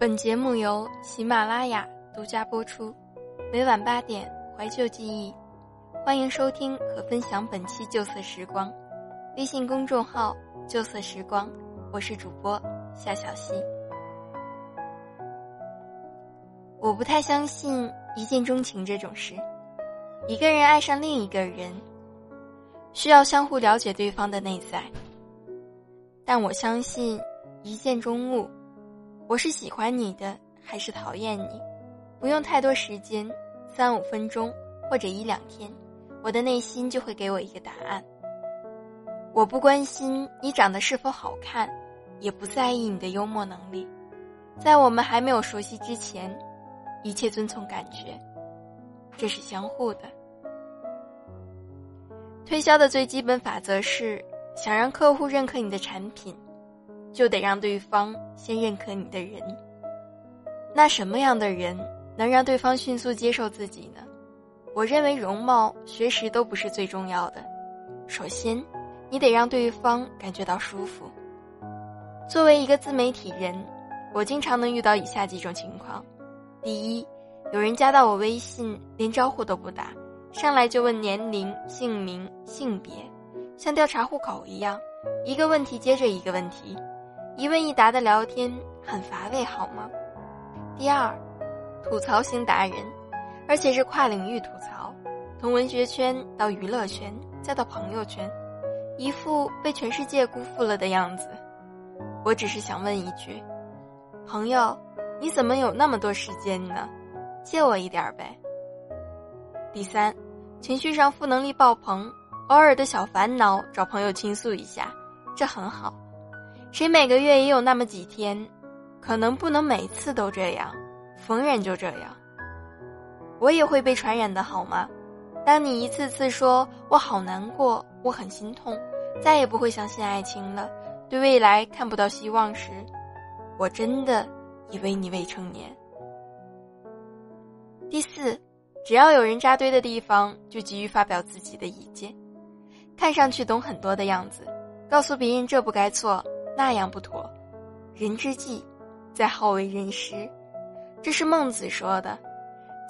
本节目由喜马拉雅独家播出，每晚八点怀旧记忆，欢迎收听和分享本期旧色时光。微信公众号“旧色时光”，我是主播夏小溪。我不太相信一见钟情这种事，一个人爱上另一个人，需要相互了解对方的内在。但我相信一见钟悟。我是喜欢你的还是讨厌你？不用太多时间，三五分钟或者一两天，我的内心就会给我一个答案。我不关心你长得是否好看，也不在意你的幽默能力。在我们还没有熟悉之前，一切遵从感觉，这是相互的。推销的最基本法则是：想让客户认可你的产品。就得让对方先认可你的人。那什么样的人能让对方迅速接受自己呢？我认为容貌、学识都不是最重要的。首先，你得让对方感觉到舒服。作为一个自媒体人，我经常能遇到以下几种情况：第一，有人加到我微信，连招呼都不打，上来就问年龄、姓名、性别，像调查户口一样，一个问题接着一个问题。一问一答的聊天很乏味，好吗？第二，吐槽型达人，而且是跨领域吐槽，从文学圈到娱乐圈再到朋友圈，一副被全世界辜负了的样子。我只是想问一句，朋友，你怎么有那么多时间呢？借我一点呗。第三，情绪上负能力爆棚，偶尔的小烦恼找朋友倾诉一下，这很好。谁每个月也有那么几天，可能不能每次都这样，逢人就这样。我也会被传染的好吗？当你一次次说我好难过，我很心痛，再也不会相信爱情了，对未来看不到希望时，我真的以为你未成年。第四，只要有人扎堆的地方，就急于发表自己的意见，看上去懂很多的样子，告诉别人这不该错。那样不妥，人之际，在好为人师，这是孟子说的。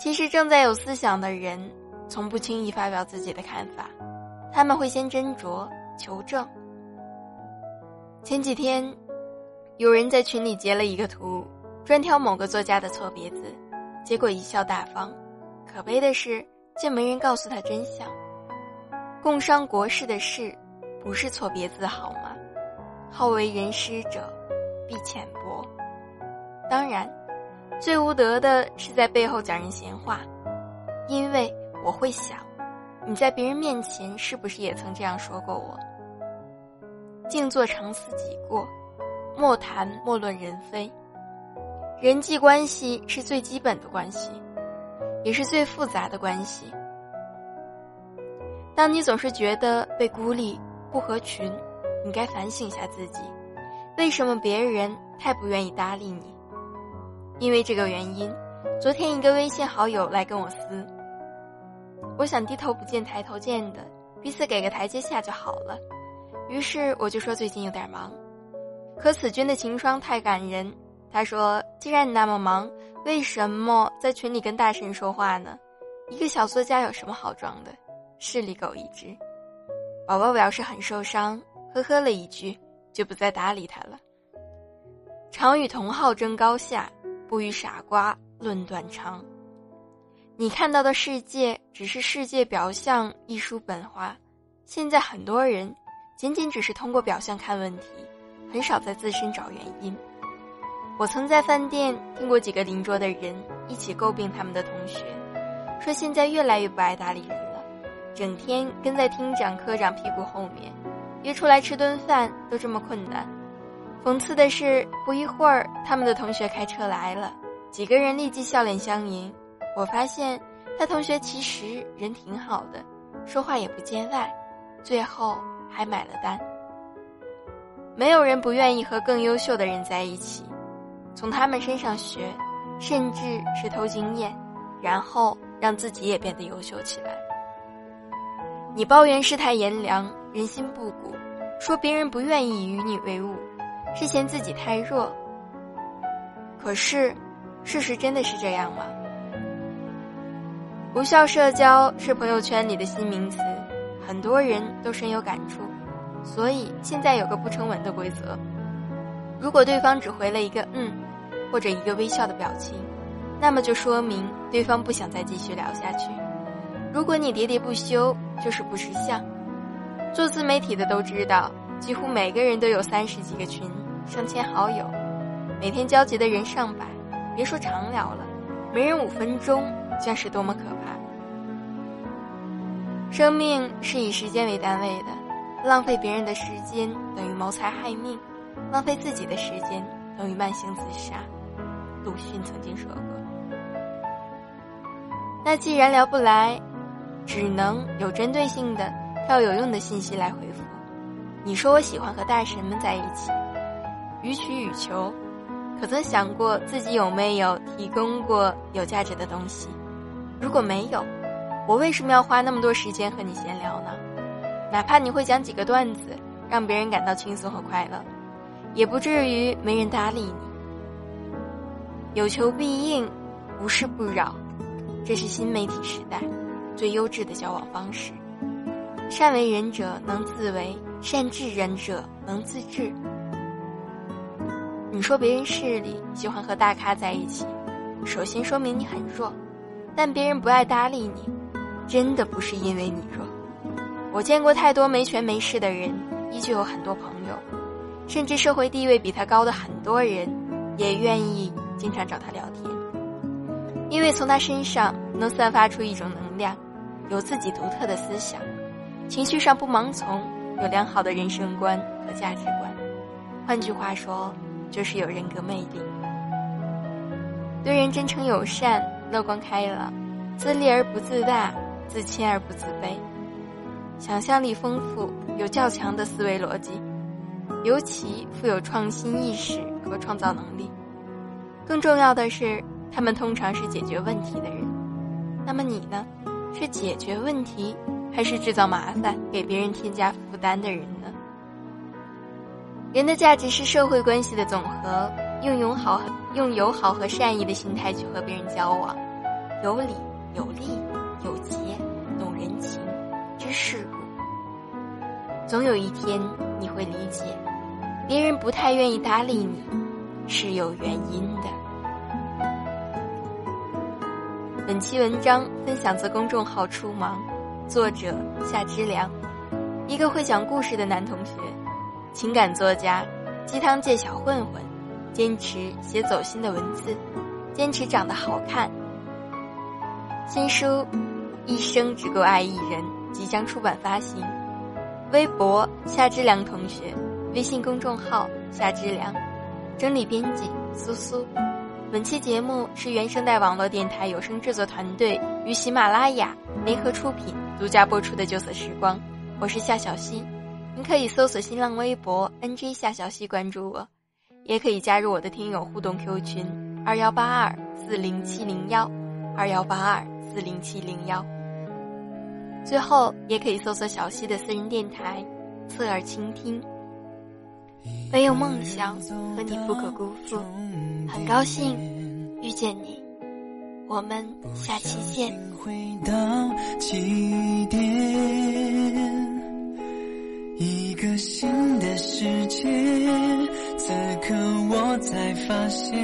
其实正在有思想的人，从不轻易发表自己的看法，他们会先斟酌求证。前几天，有人在群里截了一个图，专挑某个作家的错别字，结果贻笑大方。可悲的是，竟没人告诉他真相。共商国事的事，不是错别字好吗？好为人师者，必浅薄。当然，最无德的是在背后讲人闲话，因为我会想，你在别人面前是不是也曾这样说过我？静坐常思己过，莫谈莫论人非。人际关系是最基本的关系，也是最复杂的关系。当你总是觉得被孤立、不合群。你该反省一下自己，为什么别人太不愿意搭理你？因为这个原因，昨天一个微信好友来跟我撕。我想低头不见抬头见的，彼此给个台阶下就好了。于是我就说最近有点忙，可此君的情商太感人。他说：“既然你那么忙，为什么在群里跟大神说话呢？一个小作家有什么好装的？势利狗一只。”宝宝表示很受伤。呵呵了一句，就不再搭理他了。常与同好争高下，不与傻瓜论短长。你看到的世界只是世界表象一书本话。现在很多人仅仅只是通过表象看问题，很少在自身找原因。我曾在饭店听过几个邻桌的人一起诟病他们的同学，说现在越来越不爱搭理人了，整天跟在厅长、科长屁股后面。约出来吃顿饭都这么困难，讽刺的是，不一会儿，他们的同学开车来了，几个人立即笑脸相迎。我发现他同学其实人挺好的，说话也不见外，最后还买了单。没有人不愿意和更优秀的人在一起，从他们身上学，甚至是偷经验，然后让自己也变得优秀起来。你抱怨世态炎凉，人心不古，说别人不愿意与你为伍，是嫌自己太弱。可是，事实真的是这样吗？无效社交是朋友圈里的新名词，很多人都深有感触。所以现在有个不成文的规则：如果对方只回了一个“嗯”或者一个微笑的表情，那么就说明对方不想再继续聊下去。如果你喋喋不休，就是不识相。做自媒体的都知道，几乎每个人都有三十几个群、上千好友，每天交集的人上百，别说常聊了，没人五分钟，将是多么可怕！生命是以时间为单位的，浪费别人的时间等于谋财害命，浪费自己的时间等于慢性自杀。鲁迅曾经说过。那既然聊不来，只能有针对性的。要有用的信息来回复。你说我喜欢和大神们在一起，予取予求，可曾想过自己有没有提供过有价值的东西？如果没有，我为什么要花那么多时间和你闲聊呢？哪怕你会讲几个段子，让别人感到轻松和快乐，也不至于没人搭理你。有求必应，无事不扰，这是新媒体时代最优质的交往方式。善为人者能自为，善治人者能自治。你说别人势力喜欢和大咖在一起，首先说明你很弱；但别人不爱搭理你，真的不是因为你弱。我见过太多没权没势的人，依旧有很多朋友，甚至社会地位比他高的很多人，也愿意经常找他聊天，因为从他身上能散发出一种能量，有自己独特的思想。情绪上不盲从，有良好的人生观和价值观，换句话说，就是有人格魅力。对人真诚友善、乐观开朗，自立而不自大，自谦而不自卑，想象力丰富，有较强的思维逻辑，尤其富有创新意识和创造能力。更重要的是，他们通常是解决问题的人。那么你呢？是解决问题？还是制造麻烦、给别人添加负担的人呢？人的价值是社会关系的总和，用友好、用友好和善意的心态去和别人交往，有理、有利、有节、懂人情、知世故。总有一天你会理解，别人不太愿意搭理你，是有原因的。本期文章分享自公众号“初芒”。作者夏之良，一个会讲故事的男同学，情感作家，鸡汤界小混混，坚持写走心的文字，坚持长得好看。新书《一生只够爱一人》即将出版发行。微博夏之良同学，微信公众号夏之良，整理编辑苏苏。本期节目是原声带网络电台有声制作团队与喜马拉雅联合出品。独家播出的《旧色时光》，我是夏小溪，您可以搜索新浪微博 “nj 夏小溪”关注我，也可以加入我的听友互动 Q 群二幺八二四零七零幺二幺八二四零七零幺。最后，也可以搜索小溪的私人电台“侧耳倾听”。唯有梦想和你不可辜负，很高兴遇见你。我们下期见。回到起点，一个新的世界。此刻我才发现，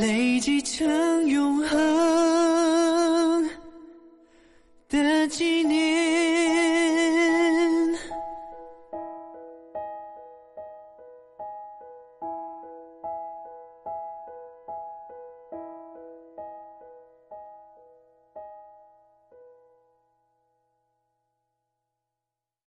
累积成永恒。